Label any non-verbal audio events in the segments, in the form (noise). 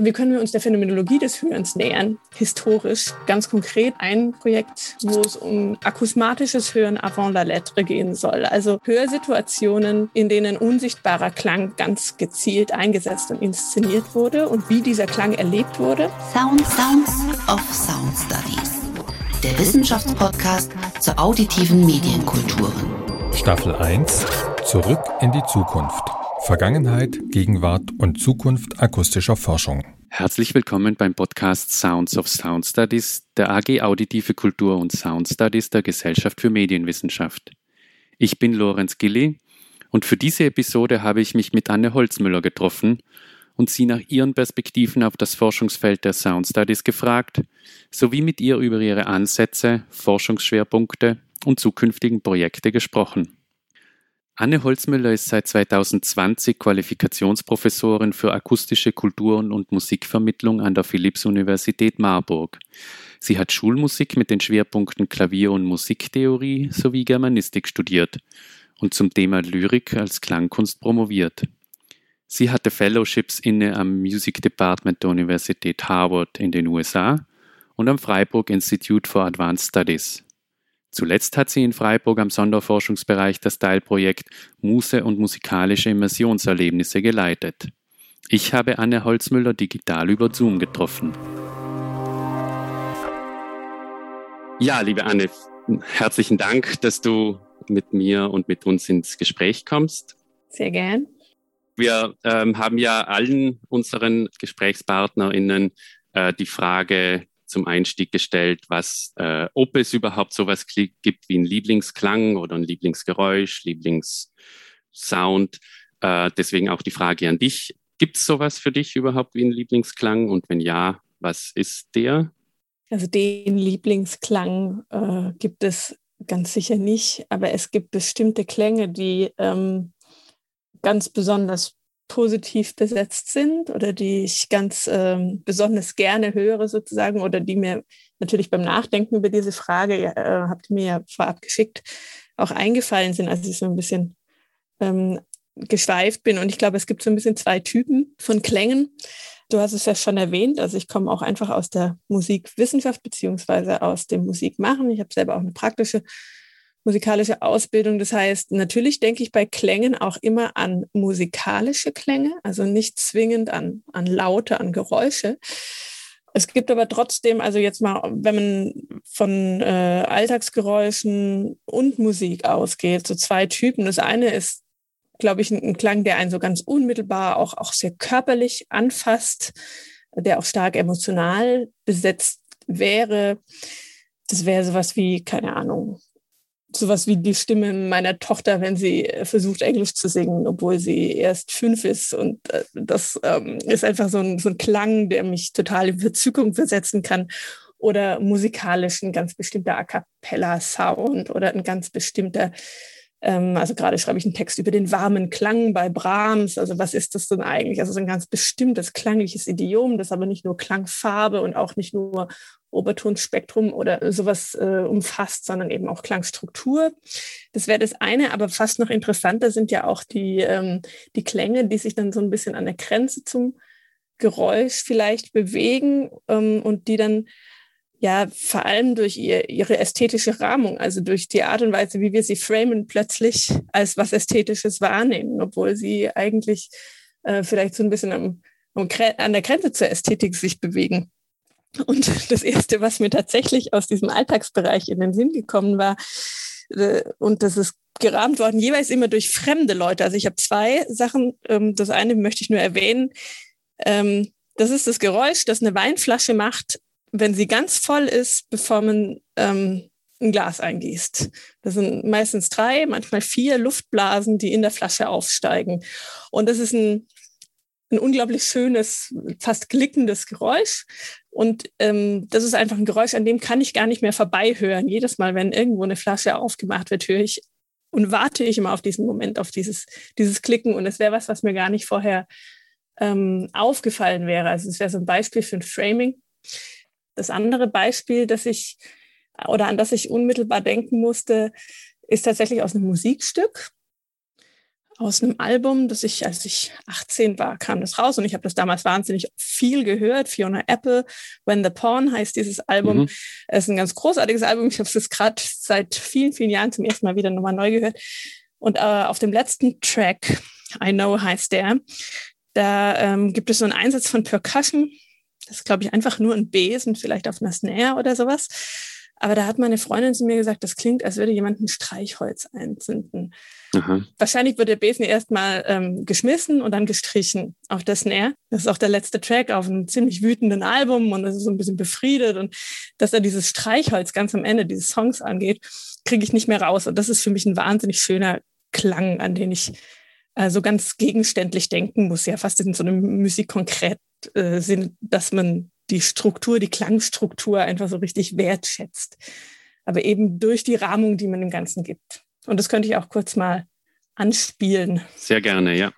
Wie können wir uns der Phänomenologie des Hörens nähern? Historisch, ganz konkret ein Projekt, wo es um akusmatisches Hören avant la lettre gehen soll. Also Hörsituationen, in denen unsichtbarer Klang ganz gezielt eingesetzt und inszeniert wurde und wie dieser Klang erlebt wurde. Sound Sounds of Sound Studies. Der Wissenschaftspodcast zur auditiven Medienkulturen. Staffel 1 Zurück in die Zukunft. Vergangenheit, Gegenwart und Zukunft akustischer Forschung. Herzlich willkommen beim Podcast Sounds of Sound Studies der AG Auditive Kultur und Sound Studies der Gesellschaft für Medienwissenschaft. Ich bin Lorenz Gilli und für diese Episode habe ich mich mit Anne Holzmüller getroffen und sie nach ihren Perspektiven auf das Forschungsfeld der Sound Studies gefragt, sowie mit ihr über ihre Ansätze, Forschungsschwerpunkte und zukünftigen Projekte gesprochen. Anne Holzmüller ist seit 2020 Qualifikationsprofessorin für akustische Kulturen und Musikvermittlung an der Philipps-Universität Marburg. Sie hat Schulmusik mit den Schwerpunkten Klavier- und Musiktheorie sowie Germanistik studiert und zum Thema Lyrik als Klangkunst promoviert. Sie hatte Fellowships inne am Music Department der Universität Harvard in den USA und am Freiburg Institute for Advanced Studies. Zuletzt hat sie in Freiburg am Sonderforschungsbereich das Teilprojekt Muse und musikalische Immersionserlebnisse geleitet. Ich habe Anne Holzmüller digital über Zoom getroffen. Ja, liebe Anne, herzlichen Dank, dass du mit mir und mit uns ins Gespräch kommst. Sehr gern. Wir ähm, haben ja allen unseren GesprächspartnerInnen äh, die Frage zum Einstieg gestellt, was, äh, ob es überhaupt sowas gibt wie einen Lieblingsklang oder ein Lieblingsgeräusch, Lieblingssound. Äh, deswegen auch die Frage an dich. Gibt es sowas für dich überhaupt wie einen Lieblingsklang? Und wenn ja, was ist der? Also den Lieblingsklang äh, gibt es ganz sicher nicht, aber es gibt bestimmte Klänge, die ähm, ganz besonders positiv besetzt sind oder die ich ganz ähm, besonders gerne höre sozusagen oder die mir natürlich beim Nachdenken über diese Frage, äh, habt ihr mir ja vorab geschickt, auch eingefallen sind, als ich so ein bisschen ähm, geschweift bin. Und ich glaube, es gibt so ein bisschen zwei Typen von Klängen. Du hast es ja schon erwähnt, also ich komme auch einfach aus der Musikwissenschaft beziehungsweise aus dem Musikmachen. Ich habe selber auch eine praktische musikalische Ausbildung. Das heißt, natürlich denke ich bei Klängen auch immer an musikalische Klänge, also nicht zwingend an, an Laute, an Geräusche. Es gibt aber trotzdem, also jetzt mal, wenn man von äh, Alltagsgeräuschen und Musik ausgeht, so zwei Typen. Das eine ist, glaube ich, ein, ein Klang, der einen so ganz unmittelbar auch, auch sehr körperlich anfasst, der auch stark emotional besetzt wäre. Das wäre sowas wie, keine Ahnung, sowas wie die Stimme meiner Tochter, wenn sie äh, versucht, Englisch zu singen, obwohl sie erst fünf ist. Und äh, das ähm, ist einfach so ein, so ein Klang, der mich total in Verzückung versetzen kann. Oder musikalisch ein ganz bestimmter A cappella-Sound oder ein ganz bestimmter ähm, also gerade schreibe ich einen Text über den warmen Klang bei Brahms. Also was ist das denn eigentlich? Also so ein ganz bestimmtes klangliches Idiom, das aber nicht nur Klangfarbe und auch nicht nur Obertonspektrum oder sowas äh, umfasst, sondern eben auch Klangstruktur. Das wäre das eine, aber fast noch interessanter sind ja auch die, ähm, die Klänge, die sich dann so ein bisschen an der Grenze zum Geräusch vielleicht bewegen ähm, und die dann ja vor allem durch ihr, ihre ästhetische Rahmung, also durch die Art und Weise, wie wir sie framen, plötzlich als was Ästhetisches wahrnehmen, obwohl sie eigentlich äh, vielleicht so ein bisschen am, am, an der Grenze zur Ästhetik sich bewegen. Und (laughs) das Erste, was mir tatsächlich aus diesem Alltagsbereich in den Sinn gekommen war, äh, und das ist gerahmt worden, jeweils immer durch fremde Leute. Also ich habe zwei Sachen. Ähm, das eine möchte ich nur erwähnen. Ähm, das ist das Geräusch, das eine Weinflasche macht, wenn sie ganz voll ist, bevor man ähm, ein Glas eingießt. Das sind meistens drei, manchmal vier Luftblasen, die in der Flasche aufsteigen. Und das ist ein, ein unglaublich schönes, fast klickendes Geräusch. Und ähm, das ist einfach ein Geräusch, an dem kann ich gar nicht mehr vorbeihören. Jedes Mal, wenn irgendwo eine Flasche aufgemacht wird, höre ich und warte ich immer auf diesen Moment, auf dieses, dieses Klicken. Und es wäre was, was mir gar nicht vorher ähm, aufgefallen wäre. Also es wäre so ein Beispiel für ein Framing. Das andere Beispiel, das ich oder an das ich unmittelbar denken musste, ist tatsächlich aus einem Musikstück. Aus einem Album, das ich, als ich 18 war, kam das raus und ich habe das damals wahnsinnig viel gehört. Fiona Apple, When the Pawn heißt dieses Album. Mhm. Es ist ein ganz großartiges Album. Ich habe es gerade seit vielen, vielen Jahren zum ersten Mal wieder nochmal neu gehört. Und äh, auf dem letzten Track, I Know heißt der, da ähm, gibt es so einen Einsatz von Percussion. Das ist, glaube ich, einfach nur ein Besen, vielleicht auf einer Snare oder sowas. Aber da hat meine Freundin zu mir gesagt, das klingt, als würde jemand ein Streichholz einzünden. Aha. Wahrscheinlich wird der Besen erstmal ähm, geschmissen und dann gestrichen auf das Snare. Das ist auch der letzte Track auf einem ziemlich wütenden Album und es ist so ein bisschen befriedet. Und dass da dieses Streichholz ganz am Ende dieses Songs angeht, kriege ich nicht mehr raus. Und das ist für mich ein wahnsinnig schöner Klang, an den ich äh, so ganz gegenständlich denken muss, ja fast in so einem Musikkonkret äh, Sinn, dass man die Struktur, die Klangstruktur einfach so richtig wertschätzt. Aber eben durch die Rahmung, die man dem Ganzen gibt. Und das könnte ich auch kurz mal anspielen. Sehr gerne, ja.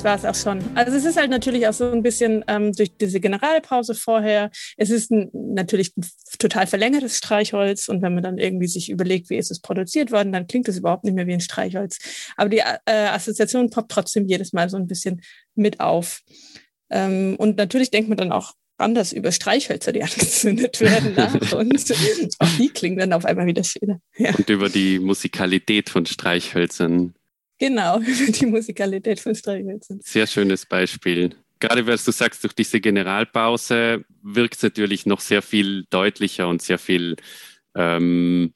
Das war es auch schon. Also es ist halt natürlich auch so ein bisschen ähm, durch diese Generalpause vorher. Es ist ein, natürlich ein total verlängertes Streichholz und wenn man dann irgendwie sich überlegt, wie ist es produziert worden, dann klingt es überhaupt nicht mehr wie ein Streichholz. Aber die äh, Assoziation poppt trotzdem jedes Mal so ein bisschen mit auf. Ähm, und natürlich denkt man dann auch anders über Streichhölzer, die (laughs) angezündet werden nach und auch (laughs) die klingen dann auf einmal wieder schöner. Ja. Und über die Musikalität von Streichhölzern Genau, (laughs) die Musikalität von Streichhölzern. Sehr schönes Beispiel. Gerade weil du sagst, durch diese Generalpause wirkt es natürlich noch sehr viel deutlicher und sehr viel ähm,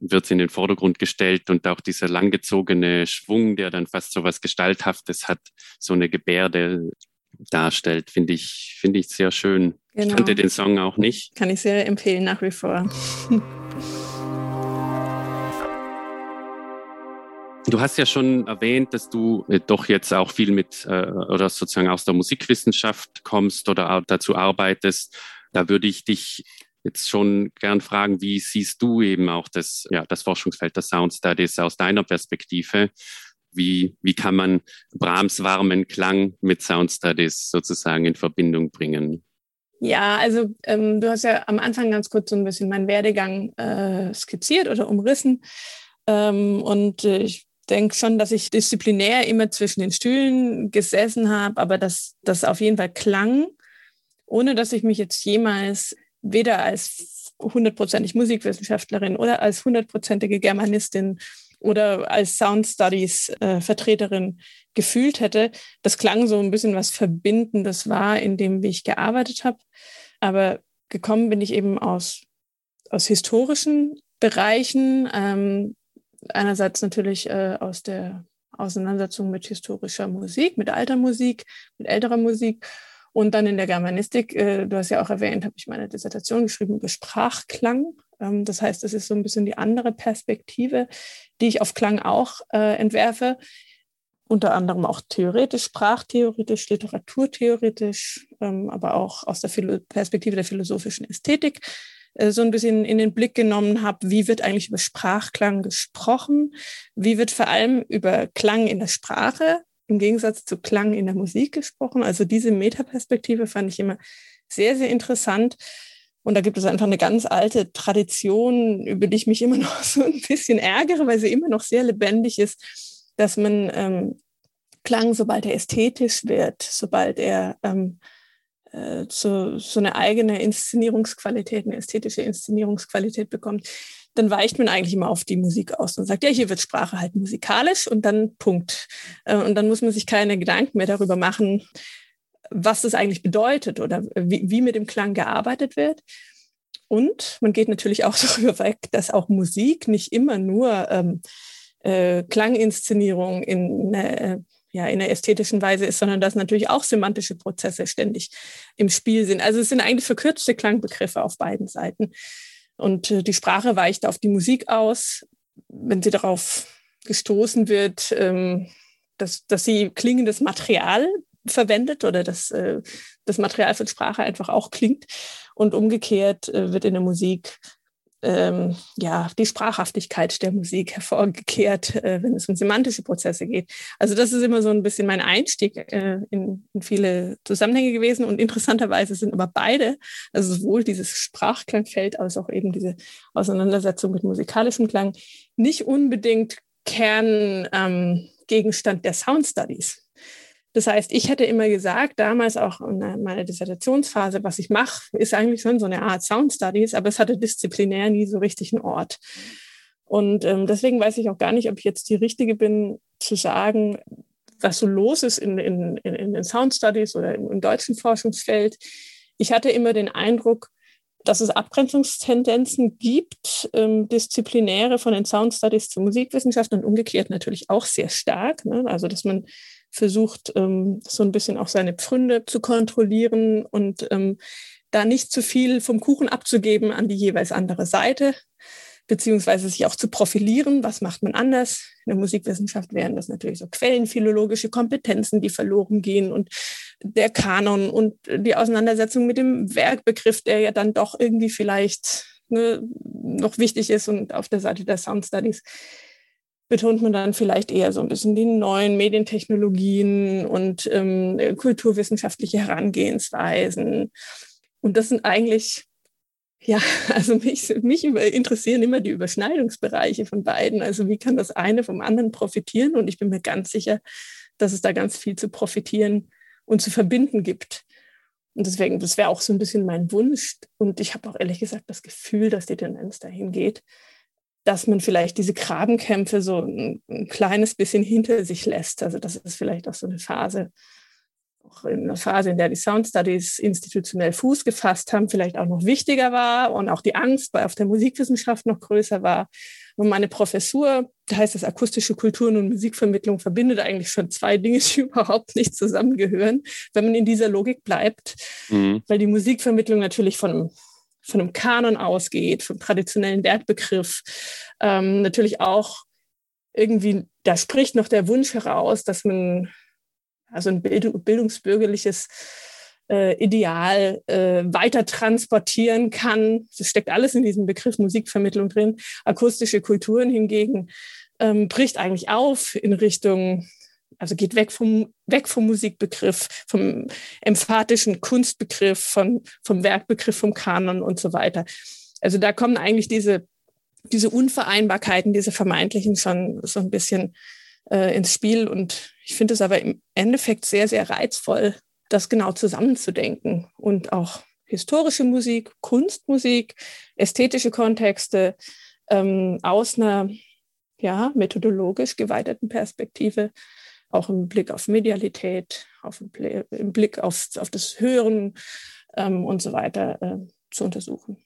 wird in den Vordergrund gestellt und auch dieser langgezogene Schwung, der dann fast so was Gestalthaftes hat, so eine Gebärde darstellt, finde ich, finde ich sehr schön. Genau. Ich kannte den Song auch nicht. Kann ich sehr empfehlen, nach wie vor. (laughs) Du hast ja schon erwähnt, dass du äh, doch jetzt auch viel mit äh, oder sozusagen aus der Musikwissenschaft kommst oder dazu arbeitest. Da würde ich dich jetzt schon gern fragen, wie siehst du eben auch das, ja, das Forschungsfeld der Sound Studies aus deiner Perspektive? Wie, wie kann man Brahms warmen Klang mit Sound Studies sozusagen in Verbindung bringen? Ja, also ähm, du hast ja am Anfang ganz kurz so ein bisschen meinen Werdegang äh, skizziert oder umrissen. Ähm, und äh, ich denke schon, dass ich disziplinär immer zwischen den Stühlen gesessen habe, aber dass das auf jeden Fall klang, ohne dass ich mich jetzt jemals weder als hundertprozentig Musikwissenschaftlerin oder als hundertprozentige Germanistin oder als Sound Studies äh, Vertreterin gefühlt hätte. Das klang so ein bisschen was Verbindendes war in dem, wie ich gearbeitet habe. Aber gekommen bin ich eben aus, aus historischen Bereichen, ähm, einerseits natürlich äh, aus der Auseinandersetzung mit historischer Musik, mit alter Musik, mit älterer Musik. Und dann in der Germanistik, äh, du hast ja auch erwähnt, habe ich meine Dissertation geschrieben über Sprachklang. Ähm, das heißt, es ist so ein bisschen die andere Perspektive, die ich auf Klang auch äh, entwerfe. Unter anderem auch theoretisch, sprachtheoretisch, literaturtheoretisch, ähm, aber auch aus der Philo Perspektive der philosophischen Ästhetik so ein bisschen in den Blick genommen habe, wie wird eigentlich über Sprachklang gesprochen, wie wird vor allem über Klang in der Sprache im Gegensatz zu Klang in der Musik gesprochen. Also diese Metaperspektive fand ich immer sehr, sehr interessant. Und da gibt es einfach eine ganz alte Tradition, über die ich mich immer (laughs) noch so ein bisschen ärgere, weil sie immer noch sehr lebendig ist, dass man ähm, Klang, sobald er ästhetisch wird, sobald er ähm, äh, so, so eine eigene Inszenierungsqualität, eine ästhetische Inszenierungsqualität bekommt, dann weicht man eigentlich immer auf die Musik aus und sagt, ja, hier wird Sprache halt musikalisch und dann Punkt. Äh, und dann muss man sich keine Gedanken mehr darüber machen, was das eigentlich bedeutet oder wie, wie mit dem Klang gearbeitet wird. Und man geht natürlich auch (laughs) darüber weg, dass auch Musik nicht immer nur ähm, äh, Klanginszenierung in, äh, ja in der ästhetischen Weise ist, sondern dass natürlich auch semantische Prozesse ständig im Spiel sind. Also es sind eigentlich verkürzte Klangbegriffe auf beiden Seiten. Und äh, die Sprache weicht auf die Musik aus, wenn sie darauf gestoßen wird, ähm, dass, dass sie klingendes Material verwendet oder dass äh, das Material von Sprache einfach auch klingt. Und umgekehrt äh, wird in der Musik ähm, ja, die Sprachhaftigkeit der Musik hervorgekehrt, äh, wenn es um semantische Prozesse geht. Also das ist immer so ein bisschen mein Einstieg äh, in, in, viele Zusammenhänge gewesen und interessanterweise sind aber beide, also sowohl dieses Sprachklangfeld als auch eben diese Auseinandersetzung mit musikalischem Klang, nicht unbedingt Kerngegenstand ähm, der Sound Studies. Das heißt, ich hätte immer gesagt, damals auch in meiner Dissertationsphase, was ich mache, ist eigentlich schon so eine Art Sound Studies, aber es hatte disziplinär nie so richtig einen Ort. Und ähm, deswegen weiß ich auch gar nicht, ob ich jetzt die Richtige bin, zu sagen, was so los ist in, in, in den Sound Studies oder im, im deutschen Forschungsfeld. Ich hatte immer den Eindruck, dass es Abgrenzungstendenzen gibt, ähm, disziplinäre von den Sound Studies zur Musikwissenschaft und umgekehrt natürlich auch sehr stark. Ne? Also dass man versucht, ähm, so ein bisschen auch seine Pfründe zu kontrollieren und ähm, da nicht zu viel vom Kuchen abzugeben an die jeweils andere Seite, beziehungsweise sich auch zu profilieren. Was macht man anders? In der Musikwissenschaft wären das natürlich so quellenphilologische Kompetenzen, die verloren gehen und der Kanon und die Auseinandersetzung mit dem Werkbegriff, der ja dann doch irgendwie vielleicht ne, noch wichtig ist und auf der Seite der Sound Studies betont man dann vielleicht eher so ein bisschen die neuen Medientechnologien und ähm, kulturwissenschaftliche Herangehensweisen. Und das sind eigentlich, ja, (laughs) also mich, mich interessieren immer die Überschneidungsbereiche von beiden. Also wie kann das eine vom anderen profitieren? Und ich bin mir ganz sicher, dass es da ganz viel zu profitieren und zu verbinden gibt. Und deswegen, das wäre auch so ein bisschen mein Wunsch. Und ich habe auch ehrlich gesagt das Gefühl, dass die Tendenz dahin geht, dass man vielleicht diese Grabenkämpfe so ein, ein, kleines bisschen hinter sich lässt. Also das ist vielleicht auch so eine Phase, auch in einer Phase, in der die Sound Studies institutionell Fuß gefasst haben, vielleicht auch noch wichtiger war und auch die Angst bei auf der Musikwissenschaft noch größer war. Und meine Professur, da heißt es akustische Kulturen und Musikvermittlung, verbindet eigentlich schon zwei Dinge, die (laughs) überhaupt nicht zusammengehören, wenn man in dieser Logik bleibt. Mhm. Weil die Musikvermittlung natürlich von von einem Kanon ausgeht, vom traditionellen Wertbegriff, ähm, natürlich auch irgendwie, da spricht noch der Wunsch heraus, dass man also ein Bild, bildungsbürgerliches äh, Ideal äh, weiter transportieren kann. Das steckt alles in diesem Begriff Musikvermittlung drin. Akustische Kulturen hingegen ähm, bricht eigentlich auf in Richtung also geht weg vom, weg vom Musikbegriff, vom emphatischen Kunstbegriff, von, vom Werkbegriff, vom Kanon und so weiter. Also da kommen eigentlich diese, diese Unvereinbarkeiten, diese vermeintlichen schon so ein bisschen äh, ins Spiel. Und ich finde es aber im Endeffekt sehr, sehr reizvoll, das genau zusammenzudenken und auch historische Musik, Kunstmusik, ästhetische Kontexte ähm, aus einer ja, methodologisch geweiteten Perspektive auch im Blick auf Medialität, auf im Blick auf, auf das Hören ähm, und so weiter äh, zu untersuchen.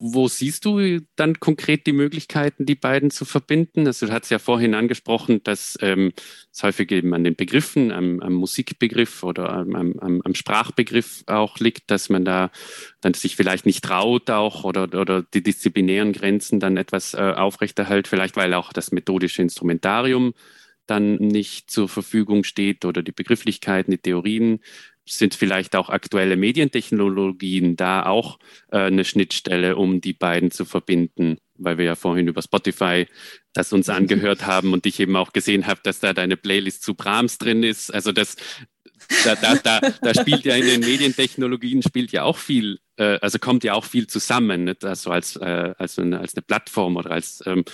Wo siehst du dann konkret die Möglichkeiten, die beiden zu verbinden? Also du hast ja vorhin angesprochen, dass ähm, es häufig eben an den Begriffen, am, am Musikbegriff oder am, am, am, Sprachbegriff auch liegt, dass man da dann sich vielleicht nicht traut auch oder, oder die disziplinären Grenzen dann etwas äh, aufrechterhält, vielleicht weil auch das methodische Instrumentarium dann nicht zur Verfügung steht oder die Begrifflichkeiten, die Theorien, sind vielleicht auch aktuelle Medientechnologien da auch äh, eine Schnittstelle, um die beiden zu verbinden, weil wir ja vorhin über Spotify das uns angehört haben und ich eben auch gesehen habe, dass da deine Playlist zu Brahms drin ist. Also das, da, da, da, da spielt ja in den Medientechnologien spielt ja auch viel, äh, also kommt ja auch viel zusammen, nicht? also als, äh, als, eine, als eine Plattform oder als ähm,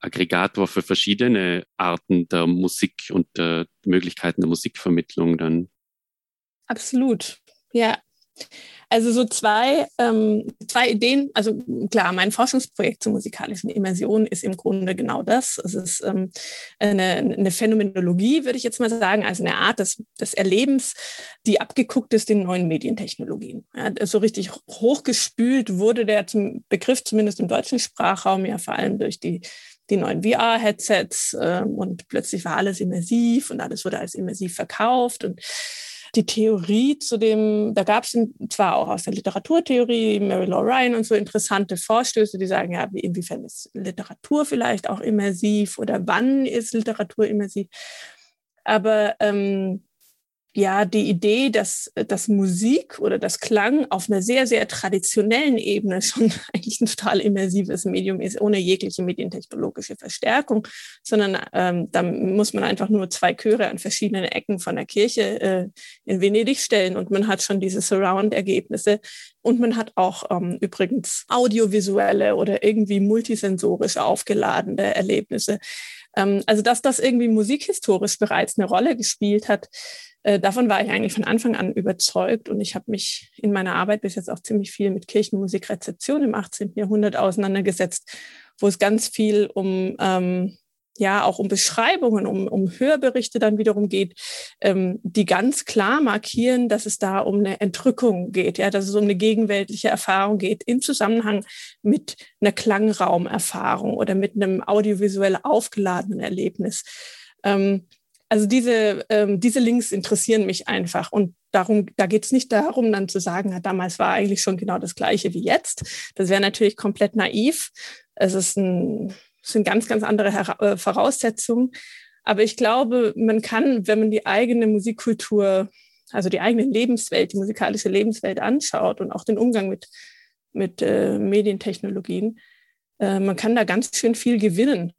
Aggregator für verschiedene Arten der Musik und der Möglichkeiten der Musikvermittlung dann. Absolut, ja. Also so zwei, ähm, zwei Ideen. Also klar, mein Forschungsprojekt zur musikalischen Immersion ist im Grunde genau das. Es ist ähm, eine, eine Phänomenologie, würde ich jetzt mal sagen, also eine Art des, des Erlebens, die abgeguckt ist in neuen Medientechnologien. Ja, so richtig hochgespült wurde der Begriff, zumindest im deutschen Sprachraum, ja vor allem durch die die neuen VR-Headsets äh, und plötzlich war alles immersiv und alles wurde als immersiv verkauft und die Theorie zu dem, da gab es zwar auch aus der Literaturtheorie, Mary Law Ryan und so interessante Vorstöße, die sagen, ja, inwiefern ist Literatur vielleicht auch immersiv oder wann ist Literatur immersiv? Aber ähm, ja die Idee, dass, dass Musik oder das Klang auf einer sehr, sehr traditionellen Ebene (laughs) schon eigentlich ein total immersives Medium ist, ohne jegliche medientechnologische Verstärkung, sondern ähm, da muss man einfach nur zwei Chöre an verschiedenen Ecken von der Kirche äh, in Venedig stellen und man hat schon diese Surround-Ergebnisse und man hat auch ähm, übrigens audiovisuelle oder irgendwie multisensorisch aufgeladene Erlebnisse. Ähm, also dass das irgendwie musikhistorisch bereits eine Rolle gespielt hat, äh, davon war ich eigentlich von Anfang an überzeugt und ich habe mich in meiner Arbeit bis jetzt auch ziemlich viel mit Kirchenmusikrezeption im 18. Jahrhundert auseinandergesetzt, wo es ganz viel um ähm, ja auch um Beschreibungen, um, um Hörberichte dann wiederum geht, ähm, die ganz klar markieren, dass es da um eine Entrückung geht, ja, dass es um eine gegenweltliche Erfahrung geht im Zusammenhang mit einer Klangraumerfahrung oder mit einem audiovisuell aufgeladenen Erlebnis. Ähm, also diese, ähm, diese Links interessieren mich einfach. Und darum, da geht es nicht darum, dann zu sagen, ja, damals war eigentlich schon genau das Gleiche wie jetzt. Das wäre natürlich komplett naiv. Es ist ein, es sind ganz, ganz andere Her äh, Voraussetzungen. Aber ich glaube, man kann, wenn man die eigene Musikkultur, also die eigene Lebenswelt, die musikalische Lebenswelt anschaut und auch den Umgang mit, mit äh, Medientechnologien, äh, man kann da ganz schön viel gewinnen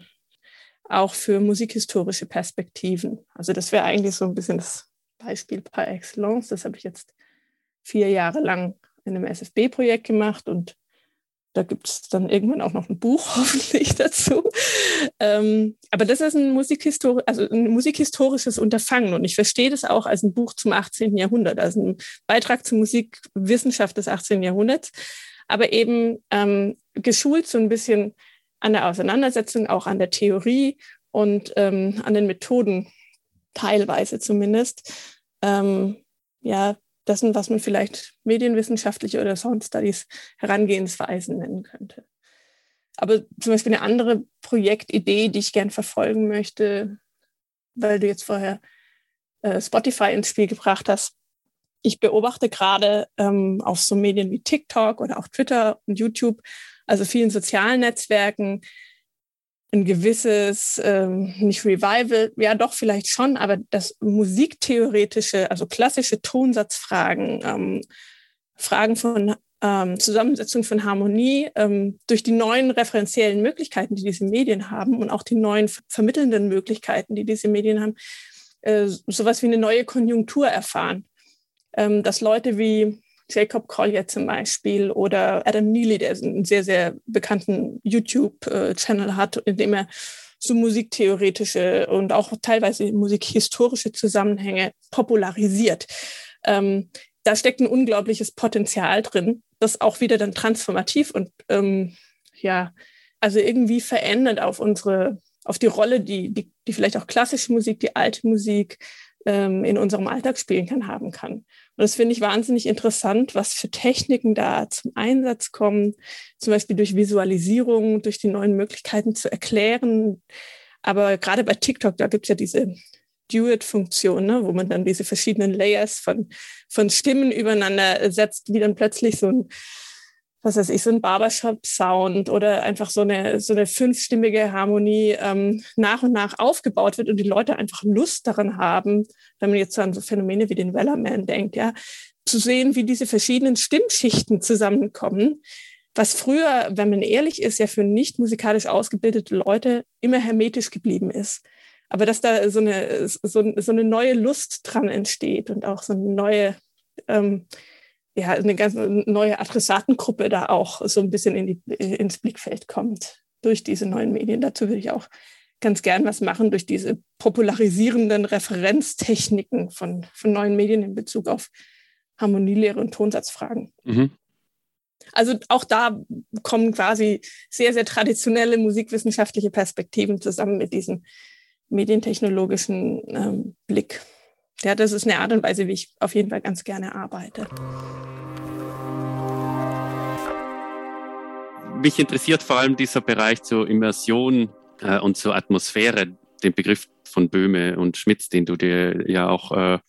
auch für musikhistorische Perspektiven. Also das wäre eigentlich so ein bisschen das Beispiel par excellence. Das habe ich jetzt vier Jahre lang in einem SFB-Projekt gemacht und da gibt es dann irgendwann auch noch ein Buch (laughs) hoffentlich dazu. Ähm, aber das ist ein, Musikhistori also ein musikhistorisches Unterfangen und ich verstehe das auch als ein Buch zum 18. Jahrhundert, als ein Beitrag zur Musikwissenschaft des 18. Jahrhunderts, aber eben ähm, geschult so ein bisschen an der Auseinandersetzung, auch an der Theorie und ähm, an den Methoden, teilweise zumindest, ähm, ja, dessen, was man vielleicht medienwissenschaftliche oder Sound Studies Herangehensweisen nennen könnte. Aber zum Beispiel eine andere Projektidee, die ich gern verfolgen möchte, weil du jetzt vorher äh, Spotify ins Spiel gebracht hast. Ich beobachte gerade ähm, auf so Medien wie TikTok oder auch Twitter und YouTube also vielen sozialen Netzwerken, ein gewisses, ähm, nicht Revival, ja doch vielleicht schon, aber das musiktheoretische, also klassische Tonsatzfragen, ähm, Fragen von ähm, Zusammensetzung von Harmonie ähm, durch die neuen referenziellen Möglichkeiten, die diese Medien haben und auch die neuen vermittelnden Möglichkeiten, die diese Medien haben, äh, sowas wie eine neue Konjunktur erfahren. Ähm, dass Leute wie Jacob Collier zum Beispiel oder Adam Neely, der einen sehr, sehr bekannten YouTube-Channel hat, in dem er so musiktheoretische und auch teilweise musikhistorische Zusammenhänge popularisiert. Ähm, da steckt ein unglaubliches Potenzial drin, das auch wieder dann transformativ und ähm, ja, also irgendwie verändert auf unsere, auf die Rolle, die, die, die vielleicht auch klassische Musik, die alte Musik ähm, in unserem Alltag spielen kann, haben kann. Und das finde ich wahnsinnig interessant, was für Techniken da zum Einsatz kommen, zum Beispiel durch Visualisierung, durch die neuen Möglichkeiten zu erklären. Aber gerade bei TikTok, da gibt es ja diese Do-It-Funktion, ne, wo man dann diese verschiedenen Layers von, von Stimmen übereinander setzt, wie dann plötzlich so ein was weiß ich, so ein Barbershop-Sound oder einfach so eine, so eine fünfstimmige Harmonie ähm, nach und nach aufgebaut wird und die Leute einfach Lust daran haben, wenn man jetzt an so Phänomene wie den Wellerman denkt, ja, zu sehen, wie diese verschiedenen Stimmschichten zusammenkommen, was früher, wenn man ehrlich ist, ja für nicht musikalisch ausgebildete Leute immer hermetisch geblieben ist. Aber dass da so eine, so, so eine neue Lust dran entsteht und auch so eine neue, ähm, ja, eine ganz neue Adressatengruppe da auch so ein bisschen in die, ins Blickfeld kommt durch diese neuen Medien. Dazu würde ich auch ganz gern was machen durch diese popularisierenden Referenztechniken von, von neuen Medien in Bezug auf Harmonielehre und Tonsatzfragen. Mhm. Also auch da kommen quasi sehr, sehr traditionelle musikwissenschaftliche Perspektiven zusammen mit diesem medientechnologischen ähm, Blick ja, das ist eine Art und Weise, wie ich auf jeden Fall ganz gerne arbeite. Mich interessiert vor allem dieser Bereich zur Immersion äh, und zur Atmosphäre, den Begriff von Böhme und Schmitz, den du dir ja auch, äh,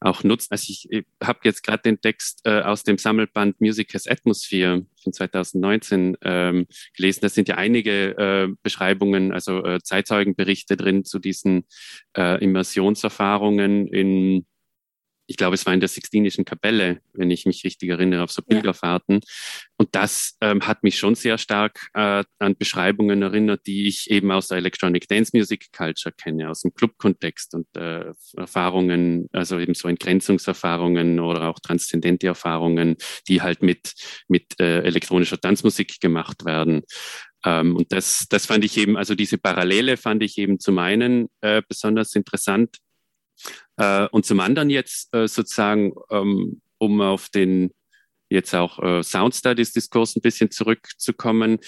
auch nutzt. Also ich, ich habe jetzt gerade den Text äh, aus dem Sammelband Music as Atmosphere von 2019 ähm, gelesen. Da sind ja einige äh, Beschreibungen, also äh, Zeitzeugenberichte drin zu diesen äh, Immersionserfahrungen in ich glaube, es war in der Sixtinischen Kapelle, wenn ich mich richtig erinnere, auf so Pilgerfahrten. Ja. Und das ähm, hat mich schon sehr stark äh, an Beschreibungen erinnert, die ich eben aus der Electronic Dance Music Culture kenne, aus dem Clubkontext und äh, Erfahrungen, also eben so Entgrenzungserfahrungen oder auch transzendente Erfahrungen, die halt mit, mit äh, elektronischer Tanzmusik gemacht werden. Ähm, und das, das fand ich eben, also diese Parallele fand ich eben zum einen äh, besonders interessant, äh, und zum anderen jetzt äh, sozusagen, ähm, um auf den jetzt auch äh, Sound Studies Diskurs ein bisschen zurückzukommen,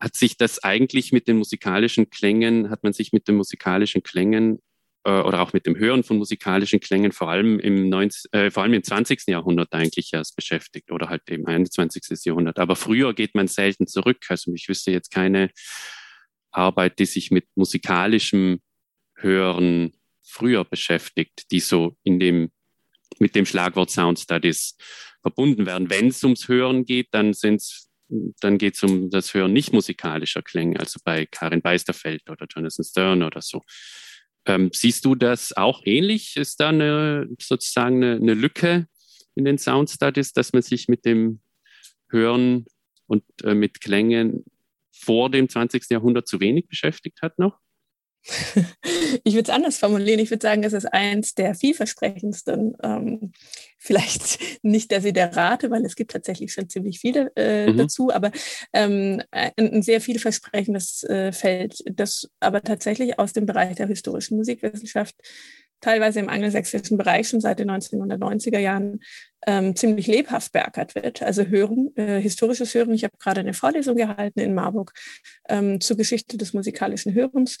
hat sich das eigentlich mit den musikalischen Klängen, hat man sich mit den musikalischen Klängen äh, oder auch mit dem Hören von musikalischen Klängen vor allem im 19, äh, vor allem im 20. Jahrhundert eigentlich erst beschäftigt oder halt im 21. Jahrhundert. Aber früher geht man selten zurück. Also ich wüsste jetzt keine Arbeit, die sich mit musikalischem Hören früher beschäftigt, die so in dem, mit dem Schlagwort Sound Studies verbunden werden. Wenn es ums Hören geht, dann sind's dann geht es um das Hören nicht musikalischer Klänge, also bei Karin Beisterfeld oder Jonathan Stern oder so. Ähm, siehst du das auch ähnlich? Ist da eine, sozusagen eine, eine, Lücke in den Sound Studies, dass man sich mit dem Hören und äh, mit Klängen vor dem 20. Jahrhundert zu wenig beschäftigt hat noch? Ich würde es anders formulieren. Ich würde sagen, es ist eins der vielversprechendsten. Ähm, vielleicht (laughs) nicht der Siderate, weil es gibt tatsächlich schon ziemlich viele äh, mhm. dazu, aber ähm, ein, ein, sehr vielversprechendes äh, Feld, das aber tatsächlich aus dem Bereich der historischen Musikwissenschaft teilweise im angelsächsischen Bereich schon seit den 1990er Jahren ähm, ziemlich lebhaft beackert wird. Also Hören, äh, historisches Hören. Ich habe gerade eine Vorlesung gehalten in Marburg ähm, zur Geschichte des musikalischen Hörens.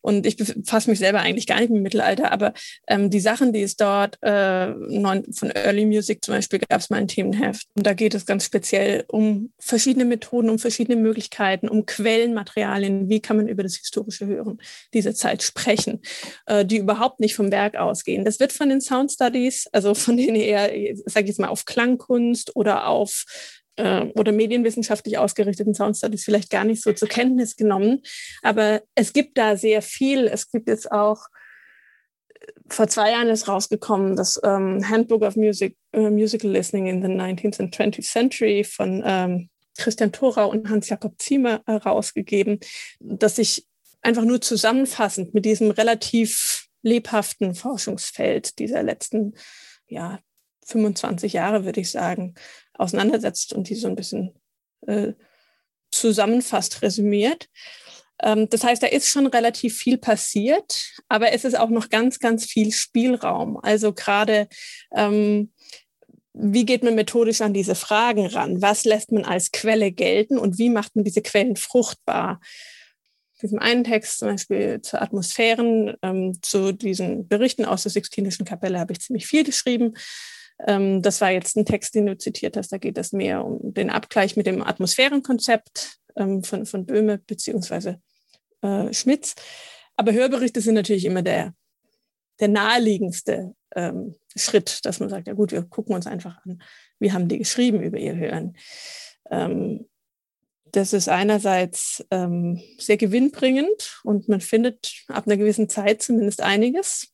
Und ich befasse mich selber eigentlich gar nicht mit dem Mittelalter, aber ähm, die Sachen, die es dort äh, von Early Music zum Beispiel gab es mal ein Themenheft. Und da geht es ganz speziell um verschiedene Methoden, um verschiedene Möglichkeiten, um Quellenmaterialien. Wie kann man über das historische Hören dieser Zeit sprechen, äh, die überhaupt nicht vom Werk ausgehen. Das wird von den Sound Studies, also von denen eher, sage ich jetzt mal, auf Klangkunst oder auf äh, oder medienwissenschaftlich ausgerichteten Sound Studies vielleicht gar nicht so zur Kenntnis genommen. Aber es gibt da sehr viel. Es gibt jetzt auch, äh, vor zwei Jahren ist rausgekommen, das ähm, Handbook of Music, uh, Musical Listening in the 19th and 20th Century von ähm, Christian Thorau und Hans-Jakob Ziemer herausgegeben, das sich einfach nur zusammenfassend mit diesem relativ lebhaften Forschungsfeld dieser letzten ja, 25 Jahre, würde ich sagen, auseinandersetzt und die so ein bisschen äh, zusammenfasst, resümiert. Ähm, das heißt, da ist schon relativ viel passiert, aber es ist auch noch ganz, ganz viel Spielraum. Also gerade ähm, wie geht man methodisch an diese Fragen ran? Was lässt man als Quelle gelten und wie macht man diese Quellen fruchtbar? In diesem einen Text, zum Beispiel zu Atmosphären, ähm, zu diesen Berichten aus der Sixtinischen Kapelle habe ich ziemlich viel geschrieben. Ähm, das war jetzt ein Text, den du zitiert hast. Da geht es mehr um den Abgleich mit dem Atmosphärenkonzept ähm, von, von Böhme beziehungsweise äh, Schmitz. Aber Hörberichte sind natürlich immer der, der naheliegendste ähm, Schritt, dass man sagt, ja gut, wir gucken uns einfach an, wie haben die geschrieben über ihr Hören. Ähm, das ist einerseits ähm, sehr gewinnbringend und man findet ab einer gewissen Zeit zumindest einiges.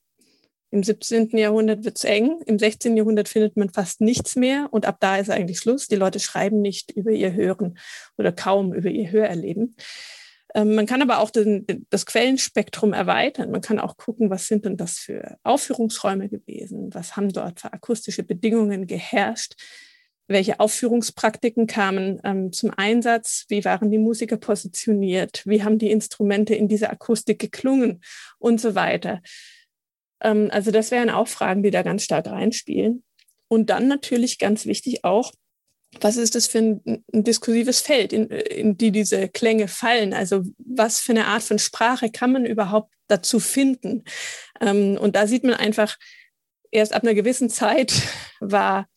Im 17. Jahrhundert wird es eng, im 16. Jahrhundert findet man fast nichts mehr und ab da ist eigentlich Schluss. Die Leute schreiben nicht über ihr Hören oder kaum über ihr Hörerleben. Ähm, man kann aber auch den, das Quellenspektrum erweitern. Man kann auch gucken, was sind denn das für Aufführungsräume gewesen? Was haben dort für akustische Bedingungen geherrscht? Welche Aufführungspraktiken kamen ähm, zum Einsatz? Wie waren die Musiker positioniert? Wie haben die Instrumente in dieser Akustik geklungen? Und so weiter. Ähm, also das wären auch Fragen, die da ganz stark reinspielen. Und dann natürlich ganz wichtig auch, was ist das für ein, ein diskursives Feld, in, in die diese Klänge fallen? Also was für eine Art von Sprache kann man überhaupt dazu finden? Ähm, und da sieht man einfach, erst ab einer gewissen Zeit (laughs) war,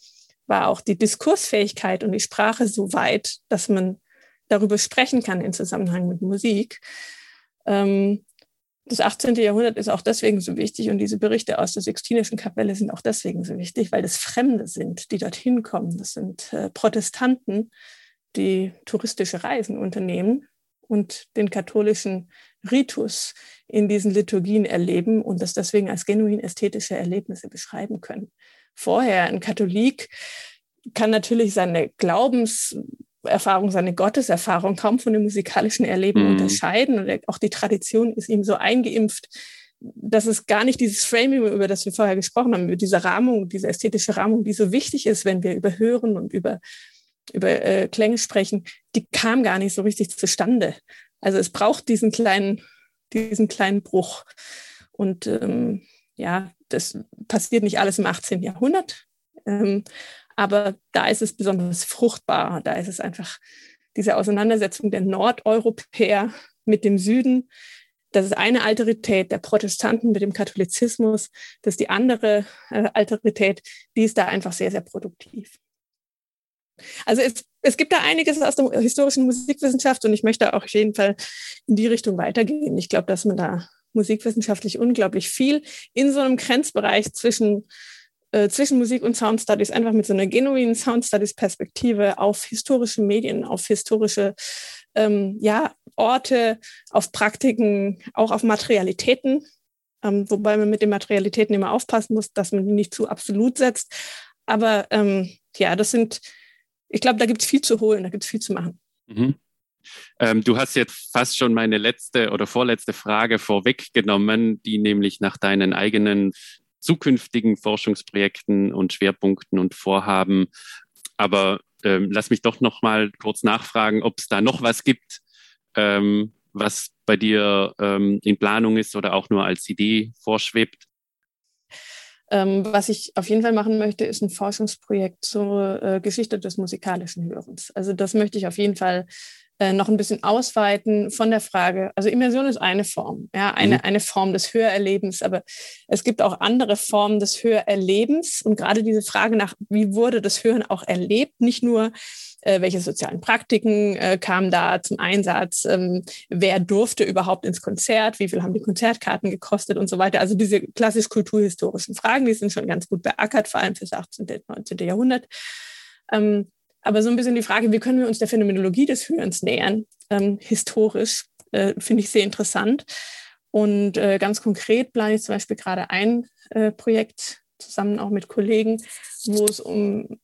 war auch die Diskursfähigkeit und die Sprache so weit, dass man darüber sprechen kann im Zusammenhang mit Musik. Ähm, das 18. Jahrhundert ist auch deswegen so wichtig und diese Berichte aus der Sixtinischen Kapelle sind auch deswegen so wichtig, weil das Fremde sind, die dorthin kommen. Das sind äh, Protestanten, die touristische Reisen unternehmen und den katholischen Ritus in diesen Liturgien erleben und das deswegen als genuin ästhetische Erlebnisse beschreiben können. Vorher ein Katholik kann natürlich seine Glaubenserfahrung, seine Gotteserfahrung kaum von dem musikalischen Erleben mhm. unterscheiden und auch die Tradition ist ihm so eingeimpft, dass es gar nicht dieses Framing, über das wir vorher gesprochen haben, über diese Rahmung, diese ästhetische Rahmung, die so wichtig ist, wenn wir über Hören und über über äh, Klänge sprechen, die kam gar nicht so richtig zustande. Also es braucht diesen kleinen, diesen kleinen Bruch. Und ähm, ja, das passiert nicht alles im 18. Jahrhundert. Ähm, aber da ist es besonders fruchtbar. Da ist es einfach diese Auseinandersetzung der Nordeuropäer mit dem Süden. Das ist eine Alterität der Protestanten mit dem Katholizismus. Das ist die andere äh, Alterität. Die ist da einfach sehr, sehr produktiv. Also es, es gibt da einiges aus der historischen Musikwissenschaft und ich möchte auch auf jeden Fall in die Richtung weitergehen. Ich glaube, dass man da musikwissenschaftlich unglaublich viel in so einem Grenzbereich zwischen, äh, zwischen Musik und Sound Studies, einfach mit so einer genuinen Sound Studies Perspektive auf historische Medien, auf historische ähm, ja, Orte, auf Praktiken, auch auf Materialitäten, ähm, wobei man mit den Materialitäten immer aufpassen muss, dass man die nicht zu absolut setzt. Aber ähm, ja, das sind ich glaube, da gibt es viel zu holen, da gibt es viel zu machen. Mhm. Ähm, du hast jetzt fast schon meine letzte oder vorletzte Frage vorweggenommen, die nämlich nach deinen eigenen zukünftigen Forschungsprojekten und Schwerpunkten und Vorhaben. Aber ähm, lass mich doch noch mal kurz nachfragen, ob es da noch was gibt, ähm, was bei dir ähm, in Planung ist oder auch nur als Idee vorschwebt. Ähm, was ich auf jeden Fall machen möchte, ist ein Forschungsprojekt zur äh, Geschichte des musikalischen Hörens. Also das möchte ich auf jeden Fall äh, noch ein bisschen ausweiten von der Frage, also Immersion ist eine Form, ja, eine, mhm. eine Form des Hörerlebens, aber es gibt auch andere Formen des Hörerlebens und gerade diese Frage nach, wie wurde das Hören auch erlebt, nicht nur äh, welche sozialen Praktiken äh, kamen da zum Einsatz, ähm, wer durfte überhaupt ins Konzert, wie viel haben die Konzertkarten gekostet und so weiter. Also diese klassisch kulturhistorischen Fragen, die sind schon ganz gut beackert, vor allem fürs 18. und 19. Jahrhundert. Ähm, aber so ein bisschen die Frage, wie können wir uns der Phänomenologie des Hörens nähern, ähm, historisch, äh, finde ich sehr interessant. Und äh, ganz konkret plane ich zum Beispiel gerade ein äh, Projekt zusammen auch mit Kollegen, wo es um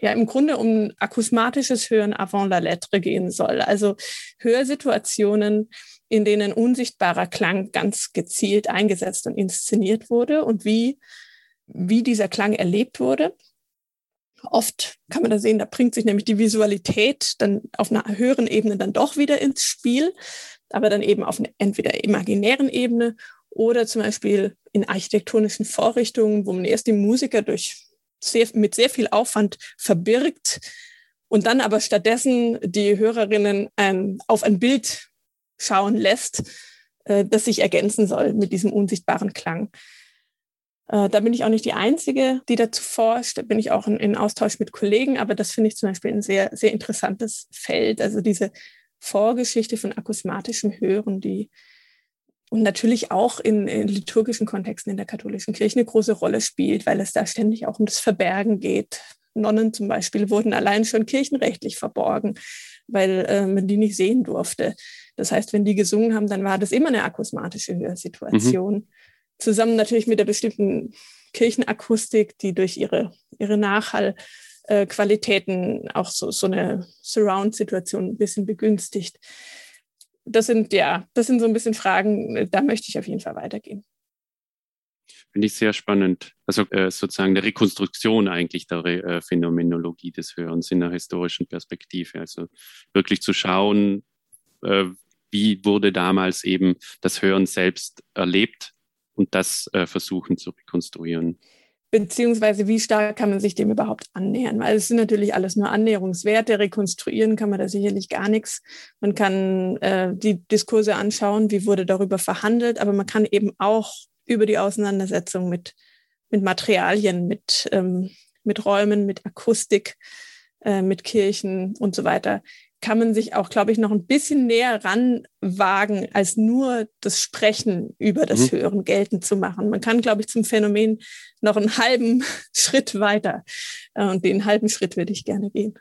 ja im Grunde um akusmatisches Hören avant la lettre gehen soll. Also Hörsituationen, in denen unsichtbarer Klang ganz gezielt eingesetzt und inszeniert wurde und wie, wie dieser Klang erlebt wurde. Oft kann man da sehen, da bringt sich nämlich die Visualität dann auf einer höheren Ebene dann doch wieder ins Spiel, aber dann eben auf einer entweder imaginären Ebene oder zum Beispiel in architektonischen Vorrichtungen, wo man erst die Musiker durch sehr, mit sehr viel Aufwand verbirgt und dann aber stattdessen die Hörerinnen ein, auf ein Bild schauen lässt, äh, das sich ergänzen soll mit diesem unsichtbaren Klang. Äh, da bin ich auch nicht die Einzige, die dazu forscht. Da bin ich auch in, in Austausch mit Kollegen, aber das finde ich zum Beispiel ein sehr, sehr interessantes Feld. Also diese Vorgeschichte von akusmatischem Hören, die und natürlich auch in, in, liturgischen Kontexten in der katholischen Kirche eine große Rolle spielt, weil es da ständig auch um das Verbergen geht. Nonnen zum Beispiel wurden allein schon kirchenrechtlich verborgen, weil äh, man die nicht sehen durfte. Das heißt, wenn die gesungen haben, dann war das immer eine akusmatische Hörsituation. Mhm. Zusammen natürlich mit der bestimmten Kirchenakustik, die durch ihre, ihre Nachhallqualitäten äh, auch so, so eine Surround-Situation ein bisschen begünstigt das sind ja, das sind so ein bisschen Fragen, da möchte ich auf jeden Fall weitergehen. Finde ich sehr spannend. Also äh, sozusagen eine Rekonstruktion eigentlich der äh, Phänomenologie des Hörens in einer historischen Perspektive. Also wirklich zu schauen, äh, wie wurde damals eben das Hören selbst erlebt und das äh, versuchen zu rekonstruieren beziehungsweise wie stark kann man sich dem überhaupt annähern? Weil es sind natürlich alles nur Annäherungswerte. Rekonstruieren kann man da sicherlich gar nichts. Man kann äh, die Diskurse anschauen, wie wurde darüber verhandelt, aber man kann eben auch über die Auseinandersetzung mit, mit Materialien, mit, ähm, mit Räumen, mit Akustik, äh, mit Kirchen und so weiter kann man sich auch, glaube ich, noch ein bisschen näher ranwagen, als nur das Sprechen über das mhm. Hören geltend zu machen. Man kann, glaube ich, zum Phänomen noch einen halben (laughs) Schritt weiter. Äh, und den halben Schritt würde ich gerne gehen.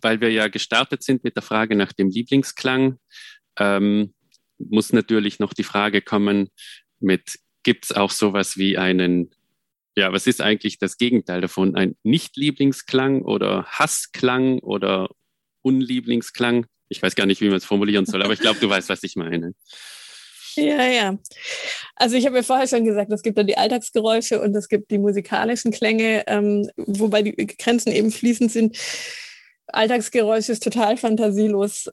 Weil wir ja gestartet sind mit der Frage nach dem Lieblingsklang, ähm, muss natürlich noch die Frage kommen mit, gibt es auch sowas wie einen ja, was ist eigentlich das Gegenteil davon? Ein Nicht-Lieblingsklang oder Hassklang oder Unlieblingsklang? Ich weiß gar nicht, wie man es formulieren soll, aber ich glaube, du weißt, was ich meine. Ja, ja. Also ich habe ja vorher schon gesagt, es gibt dann die Alltagsgeräusche und es gibt die musikalischen Klänge, ähm, wobei die Grenzen eben fließend sind. Alltagsgeräusche ist total fantasielos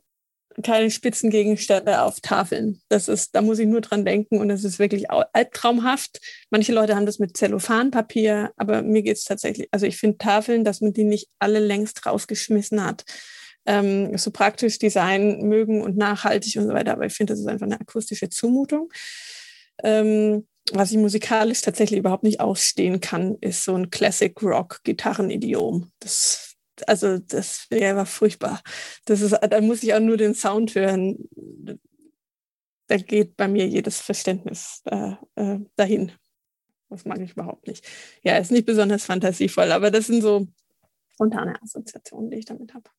keine Spitzengegenstände auf Tafeln. Das ist, da muss ich nur dran denken und es ist wirklich albtraumhaft. Manche Leute haben das mit Zellophanpapier, aber mir geht es tatsächlich, also ich finde Tafeln, dass man die nicht alle längst rausgeschmissen hat. Ähm, so praktisch Design mögen und nachhaltig und so weiter, aber ich finde, das ist einfach eine akustische Zumutung. Ähm, was ich musikalisch tatsächlich überhaupt nicht ausstehen kann, ist so ein Classic Rock Gitarrenidiom. Das also das wäre einfach furchtbar. Das ist, da muss ich auch nur den Sound hören. Da geht bei mir jedes Verständnis äh, äh, dahin. Das mag ich überhaupt nicht. Ja, ist nicht besonders fantasievoll, aber das sind so spontane Assoziationen, die ich damit habe.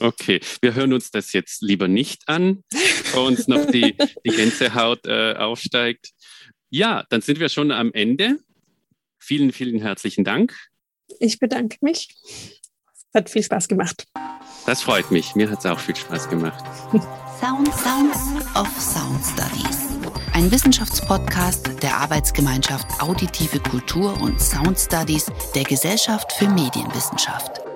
Okay, wir hören uns das jetzt lieber nicht an, bevor uns noch die, die Gänsehaut äh, aufsteigt. Ja, dann sind wir schon am Ende. Vielen, vielen herzlichen Dank. Ich bedanke mich. Hat viel Spaß gemacht. Das freut mich. Mir hat es auch viel Spaß gemacht. Sound Sounds of Sound Studies. Ein Wissenschaftspodcast der Arbeitsgemeinschaft Auditive Kultur und Sound Studies der Gesellschaft für Medienwissenschaft.